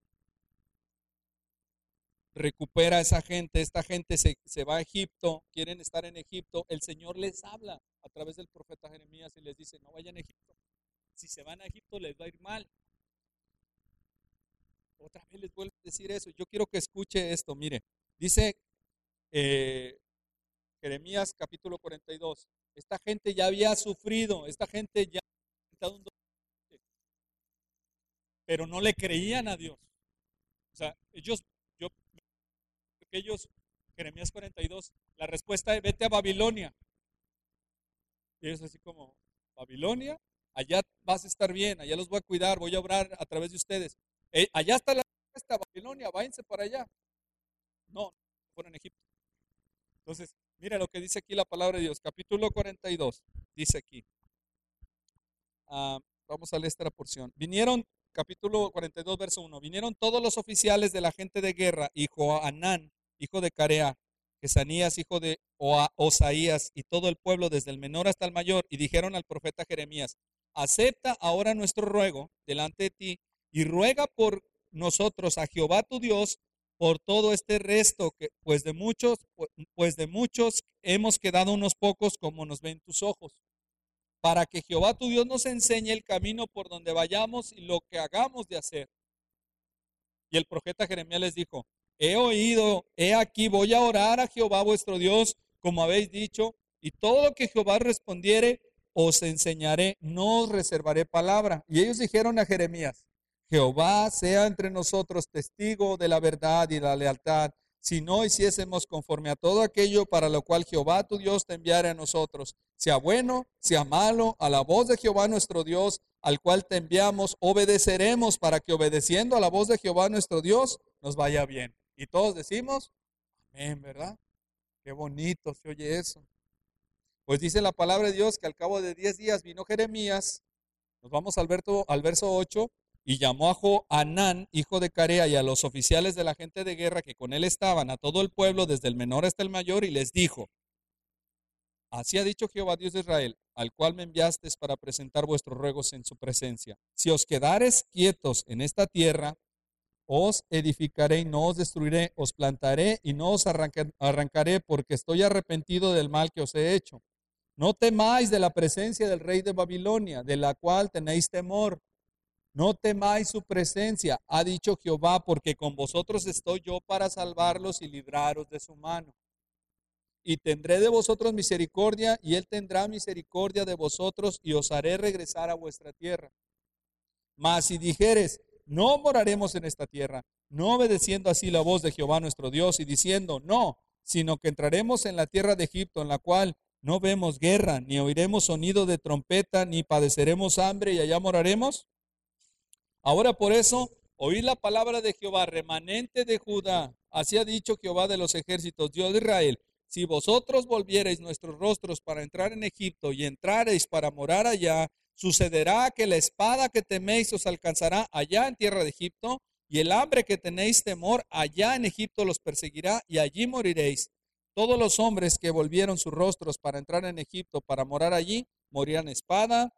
recupera a esa gente, esta gente se, se, va a Egipto, quieren estar en Egipto, el Señor les habla a través del profeta Jeremías y les dice, no vayan a Egipto, si se van a Egipto les va a ir mal, otra vez les vuelvo a decir eso. Yo quiero que escuche esto. Mire, dice eh, Jeremías capítulo 42. Esta gente ya había sufrido, esta gente ya había un pero no le creían a Dios. O sea, ellos, yo, ellos, Jeremías 42, la respuesta es vete a Babilonia. Y ellos así como, Babilonia, allá vas a estar bien, allá los voy a cuidar, voy a obrar a través de ustedes. Eh, allá está la esta Babilonia, váyanse para allá. No, fueron en Egipto. Entonces, mira lo que dice aquí la palabra de Dios, capítulo 42, dice aquí. Ah, vamos a leer esta porción. Vinieron, capítulo 42, verso 1, vinieron todos los oficiales de la gente de guerra y Joanán, hijo de Carea, Esanías, hijo de Osaías, y todo el pueblo, desde el menor hasta el mayor, y dijeron al profeta Jeremías, acepta ahora nuestro ruego delante de ti, y ruega por nosotros a Jehová tu Dios por todo este resto, que, pues de muchos, pues de muchos hemos quedado unos pocos como nos ven tus ojos, para que Jehová tu Dios nos enseñe el camino por donde vayamos y lo que hagamos de hacer. Y el profeta Jeremías les dijo, he oído, he aquí, voy a orar a Jehová vuestro Dios, como habéis dicho, y todo lo que Jehová respondiere, os enseñaré, no os reservaré palabra. Y ellos dijeron a Jeremías, Jehová sea entre nosotros testigo de la verdad y la lealtad, si no hiciésemos conforme a todo aquello para lo cual Jehová tu Dios te enviare a nosotros, sea bueno, sea malo, a la voz de Jehová nuestro Dios, al cual te enviamos, obedeceremos para que obedeciendo a la voz de Jehová nuestro Dios nos vaya bien. Y todos decimos, amén, ¿verdad? Qué bonito se oye eso. Pues dice la palabra de Dios que al cabo de diez días vino Jeremías, nos vamos al verso, al verso 8, y llamó a Joanán, hijo de Carea, y a los oficiales de la gente de guerra que con él estaban, a todo el pueblo, desde el menor hasta el mayor, y les dijo, Así ha dicho Jehová Dios de Israel, al cual me enviasteis para presentar vuestros ruegos en su presencia. Si os quedares quietos en esta tierra, os edificaré y no os destruiré, os plantaré y no os arrancaré, porque estoy arrepentido del mal que os he hecho. No temáis de la presencia del rey de Babilonia, de la cual tenéis temor no temáis su presencia, ha dicho Jehová, porque con vosotros estoy yo para salvarlos y libraros de su mano. Y tendré de vosotros misericordia, y él tendrá misericordia de vosotros, y os haré regresar a vuestra tierra. Mas si dijeres, no moraremos en esta tierra, no obedeciendo así la voz de Jehová nuestro Dios, y diciendo, no, sino que entraremos en la tierra de Egipto, en la cual no vemos guerra, ni oiremos sonido de trompeta, ni padeceremos hambre, y allá moraremos, Ahora por eso, oíd la palabra de Jehová, remanente de Judá. Así ha dicho Jehová de los ejércitos, Dios de Israel. Si vosotros volviereis nuestros rostros para entrar en Egipto y entrareis para morar allá, sucederá que la espada que teméis os alcanzará allá en tierra de Egipto, y el hambre que tenéis temor allá en Egipto los perseguirá, y allí moriréis. Todos los hombres que volvieron sus rostros para entrar en Egipto, para morar allí, morirán espada,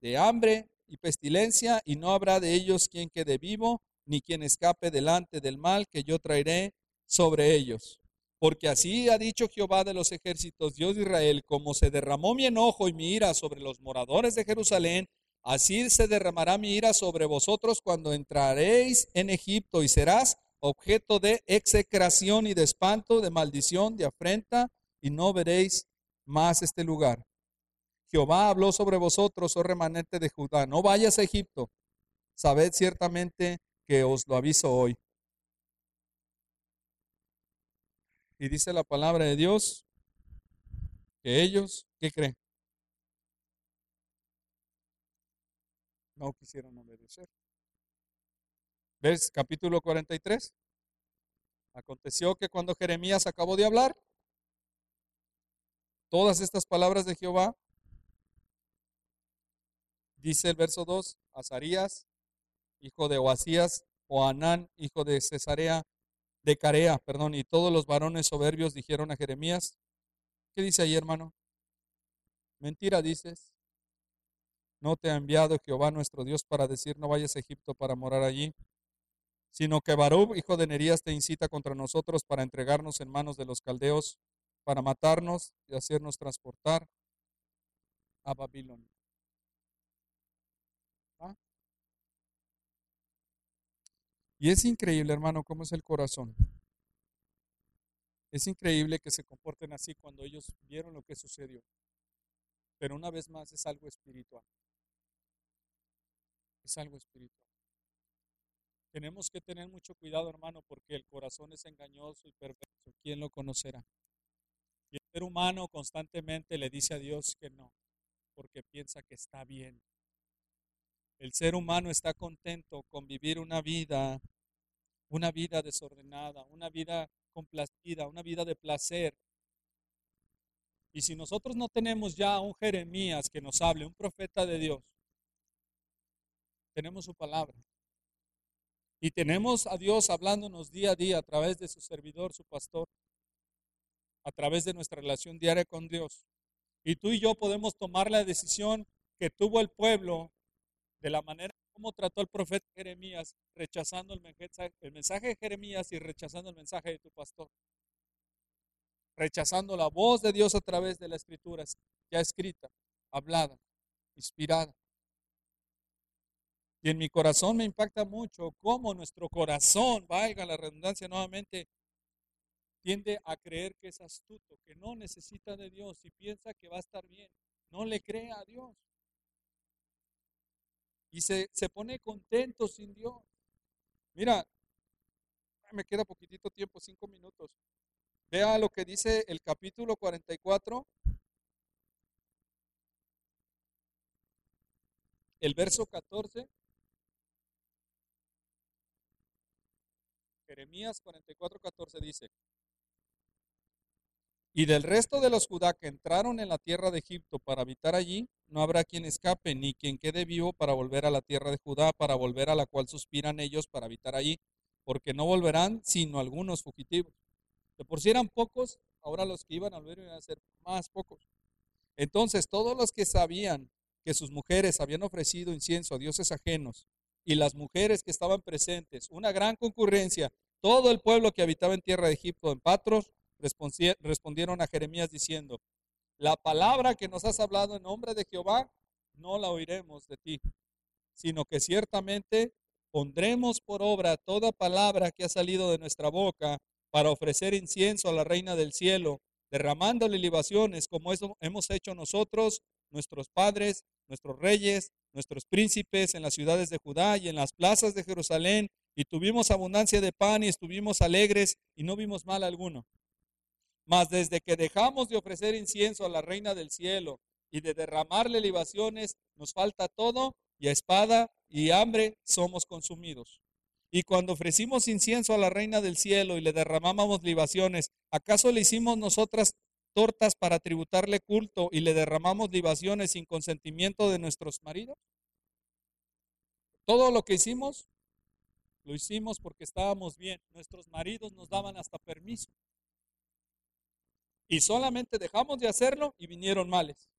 de hambre y pestilencia, y no habrá de ellos quien quede vivo, ni quien escape delante del mal que yo traeré sobre ellos. Porque así ha dicho Jehová de los ejércitos, Dios de Israel, como se derramó mi enojo y mi ira sobre los moradores de Jerusalén, así se derramará mi ira sobre vosotros cuando entraréis en Egipto y serás objeto de execración y de espanto, de maldición, de afrenta, y no veréis más este lugar. Jehová habló sobre vosotros, oh remanente de Judá, no vayas a Egipto. Sabed ciertamente que os lo aviso hoy. Y dice la palabra de Dios que ellos, ¿qué creen? No quisieron obedecer. ¿Ves capítulo 43? Aconteció que cuando Jeremías acabó de hablar, todas estas palabras de Jehová, Dice el verso 2, Azarías, hijo de Oasías, Anán, hijo de Cesarea, de Carea, perdón, y todos los varones soberbios dijeron a Jeremías, ¿qué dice ahí, hermano? Mentira dices. No te ha enviado Jehová nuestro Dios para decir no vayas a Egipto para morar allí, sino que Barú, hijo de Nerías, te incita contra nosotros para entregarnos en manos de los caldeos, para matarnos y hacernos transportar a Babilonia. Y es increíble, hermano, cómo es el corazón. Es increíble que se comporten así cuando ellos vieron lo que sucedió. Pero una vez más es algo espiritual. Es algo espiritual. Tenemos que tener mucho cuidado, hermano, porque el corazón es engañoso y perverso. ¿Quién lo conocerá? Y el ser humano constantemente le dice a Dios que no, porque piensa que está bien, el ser humano está contento con vivir una vida, una vida desordenada, una vida complacida, una vida de placer. Y si nosotros no tenemos ya un Jeremías que nos hable, un profeta de Dios, tenemos su palabra. Y tenemos a Dios hablándonos día a día a través de su servidor, su pastor. a través de nuestra relación diaria con Dios. Y tú y yo podemos tomar la decisión que tuvo el pueblo de la manera como trató el profeta Jeremías, rechazando el mensaje, el mensaje de Jeremías y rechazando el mensaje de tu pastor. Rechazando la voz de Dios a través de la escritura ya escrita, hablada, inspirada. Y en mi corazón me impacta mucho cómo nuestro corazón, valga la redundancia nuevamente, tiende a creer que es astuto, que no necesita de Dios y piensa que va a estar bien. No le cree a Dios. Y se, se pone contento sin Dios. Mira, me queda poquitito tiempo, cinco minutos. Vea lo que dice el capítulo 44, el verso 14. Jeremías 44, 14 dice, y del resto de los Judá que entraron en la tierra de Egipto para habitar allí, no habrá quien escape, ni quien quede vivo para volver a la tierra de Judá, para volver a la cual suspiran ellos para habitar allí, porque no volverán sino algunos fugitivos. De por si eran pocos, ahora los que iban a volver iban a ser más pocos. Entonces todos los que sabían que sus mujeres habían ofrecido incienso a dioses ajenos, y las mujeres que estaban presentes, una gran concurrencia, todo el pueblo que habitaba en tierra de Egipto, en Patros, respondieron a Jeremías diciendo, la palabra que nos has hablado en nombre de Jehová, no la oiremos de ti, sino que ciertamente pondremos por obra toda palabra que ha salido de nuestra boca para ofrecer incienso a la reina del cielo, derramándole libaciones como eso hemos hecho nosotros, nuestros padres, nuestros reyes, nuestros príncipes en las ciudades de Judá y en las plazas de Jerusalén, y tuvimos abundancia de pan y estuvimos alegres y no vimos mal alguno. Mas desde que dejamos de ofrecer incienso a la reina del cielo y de derramarle libaciones, nos falta todo y a espada y hambre somos consumidos. Y cuando ofrecimos incienso a la reina del cielo y le derramábamos libaciones, ¿acaso le hicimos nosotras tortas para tributarle culto y le derramamos libaciones sin consentimiento de nuestros maridos? Todo lo que hicimos, lo hicimos porque estábamos bien. Nuestros maridos nos daban hasta permiso. Y solamente dejamos de hacerlo y vinieron males.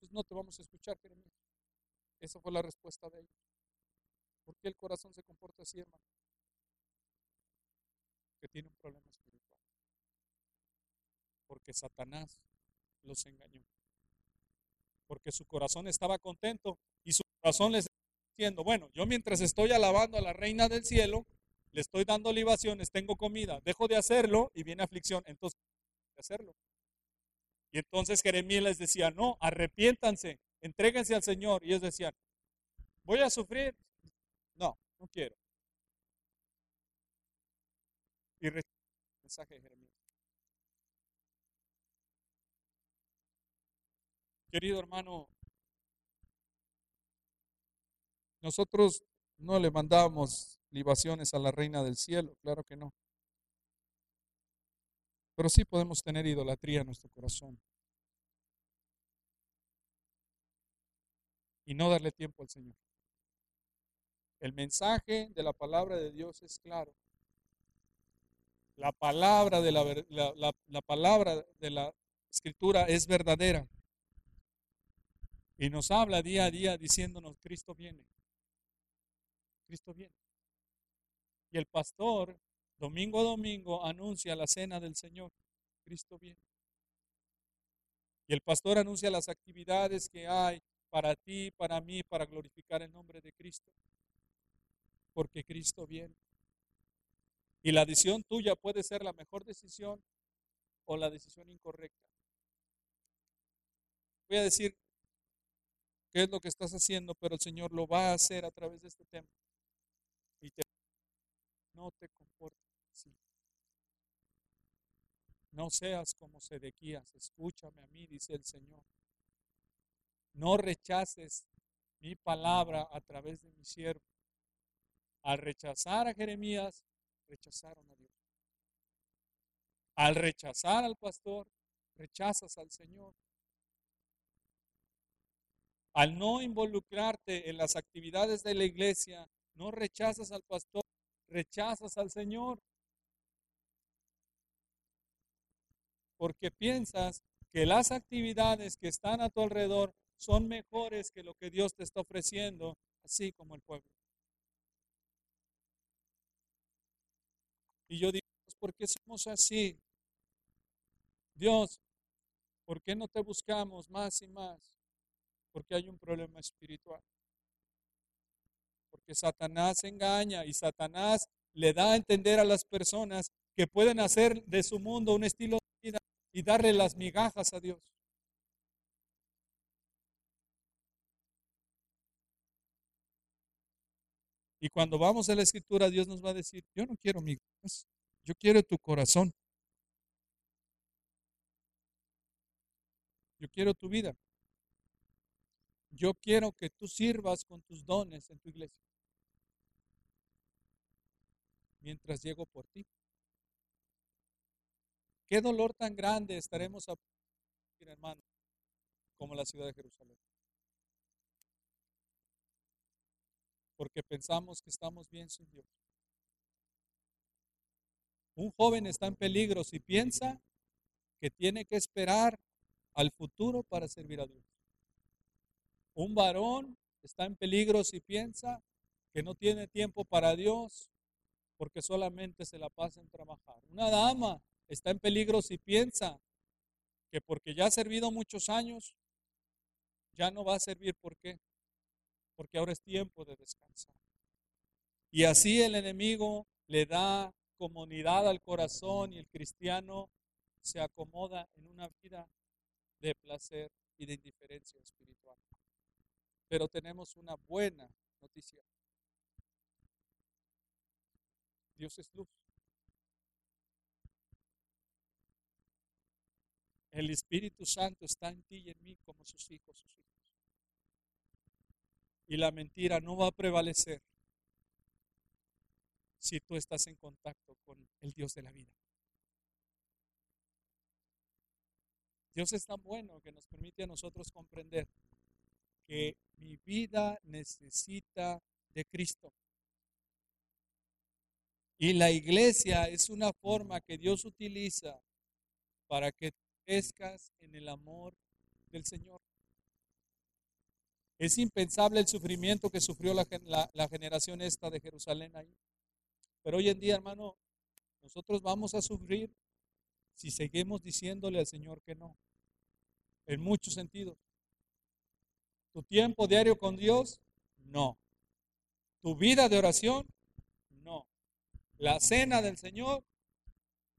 Pues no te vamos a escuchar, Jeremías. Esa fue la respuesta de ellos. ¿Por qué el corazón se comporta así, hermano? Que tiene un problema espiritual. Porque Satanás los engañó. Porque su corazón estaba contento y su corazón les diciendo, bueno, yo mientras estoy alabando a la reina del cielo, le estoy dando libaciones, tengo comida, dejo de hacerlo y viene aflicción. Entonces, hacerlo. Y entonces Jeremías les decía, no, arrepiéntanse, entréguense al Señor. Y ellos decían, voy a sufrir. No, no quiero. Y el mensaje de Jeremías. Querido hermano, nosotros no le mandamos libaciones a la reina del cielo, claro que no. Pero sí podemos tener idolatría en nuestro corazón. Y no darle tiempo al Señor. El mensaje de la palabra de Dios es claro. La palabra de la, la palabra de la escritura es verdadera. Y nos habla día a día diciéndonos, Cristo viene. Cristo viene. Y el pastor domingo a domingo anuncia la cena del Señor. Cristo viene. Y el pastor anuncia las actividades que hay para ti, para mí, para glorificar el nombre de Cristo. Porque Cristo viene. Y la decisión tuya puede ser la mejor decisión o la decisión incorrecta. Voy a decir qué es lo que estás haciendo, pero el Señor lo va a hacer a través de este tema. Y te, no te comportes no seas como Sedequías, escúchame a mí, dice el Señor. No rechaces mi palabra a través de mi siervo. Al rechazar a Jeremías, rechazaron a Dios. Al rechazar al pastor, rechazas al Señor. Al no involucrarte en las actividades de la iglesia, no rechazas al pastor, rechazas al Señor. Porque piensas que las actividades que están a tu alrededor son mejores que lo que Dios te está ofreciendo, así como el pueblo. Y yo digo, ¿por qué somos así? Dios, ¿por qué no te buscamos más y más? Porque hay un problema espiritual. Porque Satanás engaña y Satanás le da a entender a las personas que pueden hacer de su mundo un estilo de vida y darle las migajas a Dios. Y cuando vamos a la escritura, Dios nos va a decir, yo no quiero migajas, yo quiero tu corazón. Yo quiero tu vida. Yo quiero que tú sirvas con tus dones en tu iglesia. Mientras llego por ti. Qué dolor tan grande estaremos a hermano, como la ciudad de Jerusalén. Porque pensamos que estamos bien sin Dios. Un joven está en peligro si piensa que tiene que esperar al futuro para servir a Dios. Un varón está en peligro si piensa que no tiene tiempo para Dios porque solamente se la pasa en trabajar. Una dama está en peligro si piensa que porque ya ha servido muchos años, ya no va a servir. ¿Por qué? Porque ahora es tiempo de descansar. Y así el enemigo le da comunidad al corazón y el cristiano se acomoda en una vida de placer y de indiferencia espiritual. Pero tenemos una buena noticia. Dios es luz. El Espíritu Santo está en ti y en mí como sus hijos, sus hijos. Y la mentira no va a prevalecer si tú estás en contacto con el Dios de la vida. Dios es tan bueno que nos permite a nosotros comprender que mi vida necesita de Cristo. Y la iglesia es una forma que Dios utiliza para que crezcas en el amor del Señor. Es impensable el sufrimiento que sufrió la, la generación esta de Jerusalén ahí. Pero hoy en día, hermano, nosotros vamos a sufrir si seguimos diciéndole al Señor que no. En muchos sentidos. Tu tiempo diario con Dios, no. Tu vida de oración, no. La cena del Señor,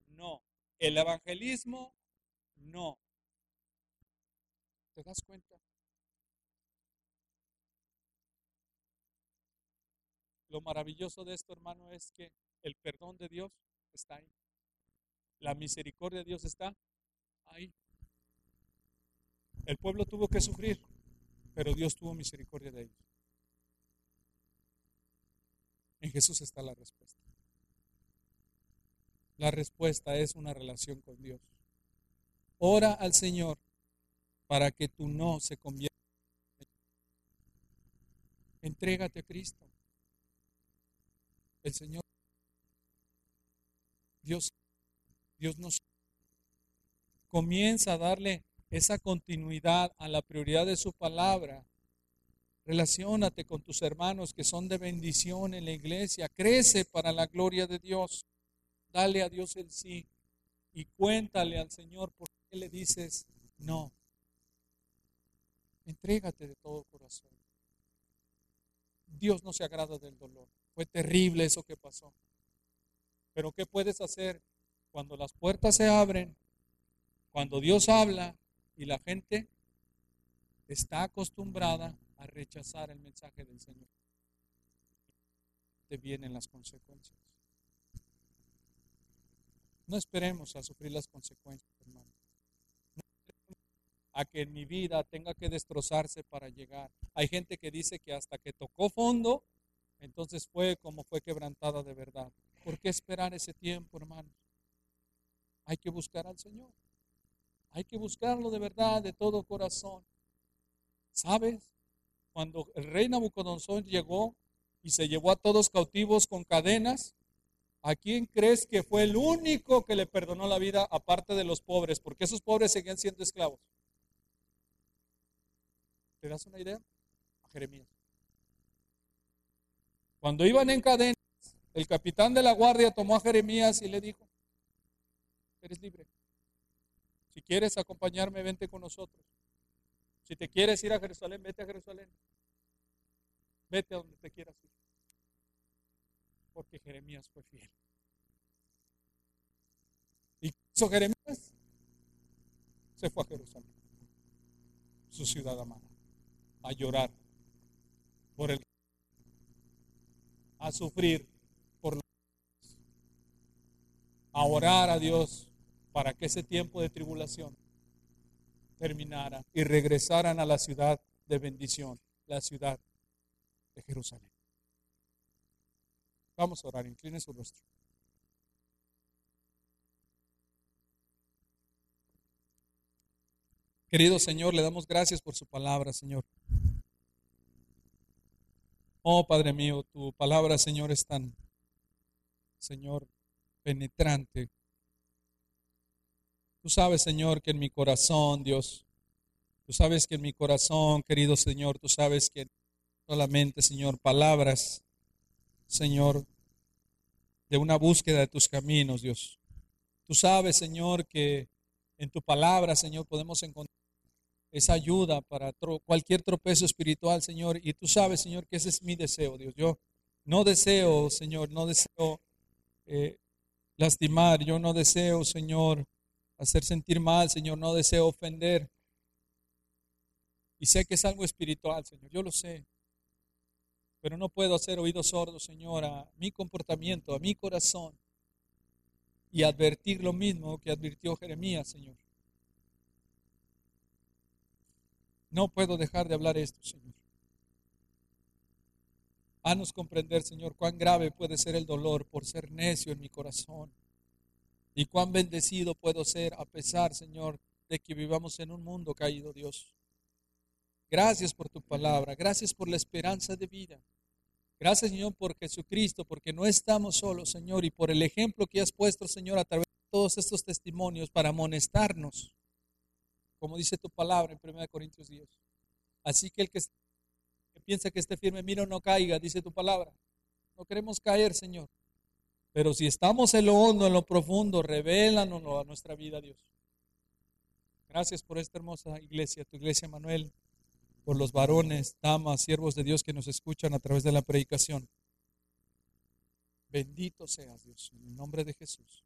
no. El evangelismo, no. ¿Te das cuenta? Lo maravilloso de esto, hermano, es que el perdón de Dios está ahí. La misericordia de Dios está ahí. El pueblo tuvo que sufrir, pero Dios tuvo misericordia de ellos. En Jesús está la respuesta. La respuesta es una relación con Dios. Ora al Señor para que tu no se convierta en Entrégate a Cristo. El Señor, Dios, Dios nos comienza a darle esa continuidad a la prioridad de su palabra. Relaciónate con tus hermanos que son de bendición en la iglesia. Crece para la gloria de Dios. Dale a Dios el sí y cuéntale al Señor por le dices no. Entrégate de todo corazón. Dios no se agrada del dolor. Fue terrible eso que pasó. Pero ¿qué puedes hacer cuando las puertas se abren? Cuando Dios habla y la gente está acostumbrada a rechazar el mensaje del Señor. Te vienen las consecuencias. No esperemos a sufrir las consecuencias, hermano. A que mi vida tenga que destrozarse para llegar. Hay gente que dice que hasta que tocó fondo, entonces fue como fue quebrantada de verdad. ¿Por qué esperar ese tiempo, hermano? Hay que buscar al Señor. Hay que buscarlo de verdad, de todo corazón. ¿Sabes? Cuando el rey Nabucodonosor llegó y se llevó a todos cautivos con cadenas, ¿A quién crees que fue el único que le perdonó la vida aparte de los pobres? Porque esos pobres seguían siendo esclavos. ¿Te das una idea? A Jeremías. Cuando iban en cadenas, el capitán de la guardia tomó a Jeremías y le dijo, eres libre. Si quieres acompañarme, vente con nosotros. Si te quieres ir a Jerusalén, vete a Jerusalén. Vete a donde te quieras ir. Porque Jeremías fue fiel. ¿Y hizo Jeremías? Se fue a Jerusalén, su ciudad amada, a llorar por el a sufrir por los a orar a Dios para que ese tiempo de tribulación terminara y regresaran a la ciudad de bendición, la ciudad de Jerusalén. Vamos a orar, incline su rostro. Querido Señor, le damos gracias por su palabra, Señor. Oh Padre mío, tu palabra, Señor, es tan, Señor, penetrante. Tú sabes, Señor, que en mi corazón, Dios, tú sabes que en mi corazón, querido Señor, tú sabes que solamente, Señor, palabras, Señor, de una búsqueda de tus caminos, Dios. Tú sabes, Señor, que en tu palabra, Señor, podemos encontrar esa ayuda para cualquier tropezo espiritual, Señor. Y tú sabes, Señor, que ese es mi deseo, Dios. Yo no deseo, Señor, no deseo eh, lastimar, yo no deseo, Señor, hacer sentir mal, Señor, no deseo ofender. Y sé que es algo espiritual, Señor, yo lo sé. Pero no puedo hacer oídos sordos, Señor, a mi comportamiento, a mi corazón. Y advertir lo mismo que advirtió Jeremías, Señor. No puedo dejar de hablar esto, Señor. Haznos comprender, Señor, cuán grave puede ser el dolor por ser necio en mi corazón. Y cuán bendecido puedo ser a pesar, Señor, de que vivamos en un mundo caído, Dios. Gracias por tu palabra, gracias por la esperanza de vida. Gracias, Señor, por Jesucristo, porque no estamos solos, Señor, y por el ejemplo que has puesto, Señor, a través de todos estos testimonios para amonestarnos como dice tu palabra en 1 Corintios 10. Así que el que, piensa que esté firme, mira, no caiga, dice tu palabra. No queremos caer, Señor. Pero si estamos en lo hondo, en lo profundo, revélanos a nuestra vida, Dios. Gracias por esta hermosa iglesia, tu iglesia Manuel, por los varones, damas, siervos de Dios que nos escuchan a través de la predicación. Bendito seas, Dios, en el nombre de Jesús.